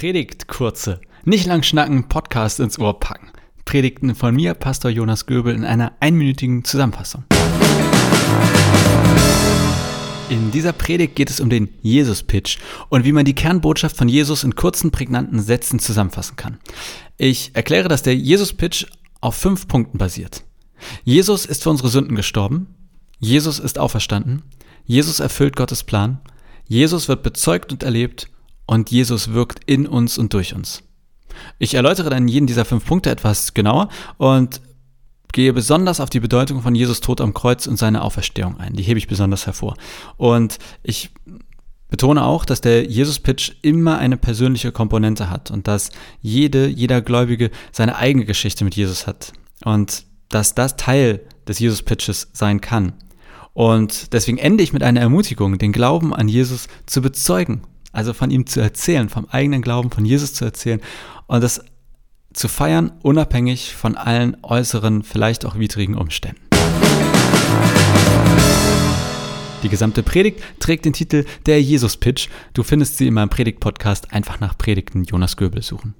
Predigt kurze, nicht lang schnacken, Podcast ins Ohr packen. Predigten von mir, Pastor Jonas Göbel, in einer einminütigen Zusammenfassung. In dieser Predigt geht es um den Jesus-Pitch und wie man die Kernbotschaft von Jesus in kurzen, prägnanten Sätzen zusammenfassen kann. Ich erkläre, dass der Jesus-Pitch auf fünf Punkten basiert. Jesus ist für unsere Sünden gestorben. Jesus ist auferstanden. Jesus erfüllt Gottes Plan. Jesus wird bezeugt und erlebt und Jesus wirkt in uns und durch uns. Ich erläutere dann jeden dieser fünf Punkte etwas genauer und gehe besonders auf die Bedeutung von Jesus Tod am Kreuz und seine Auferstehung ein. Die hebe ich besonders hervor. Und ich betone auch, dass der Jesus-Pitch immer eine persönliche Komponente hat und dass jede, jeder Gläubige seine eigene Geschichte mit Jesus hat. Und dass das Teil des Jesus-Pitches sein kann. Und deswegen ende ich mit einer Ermutigung, den Glauben an Jesus zu bezeugen also von ihm zu erzählen, vom eigenen Glauben von Jesus zu erzählen und das zu feiern, unabhängig von allen äußeren, vielleicht auch widrigen Umständen. Die gesamte Predigt trägt den Titel Der Jesus-Pitch. Du findest sie in meinem Predigt-Podcast einfach nach Predigten Jonas Göbel suchen.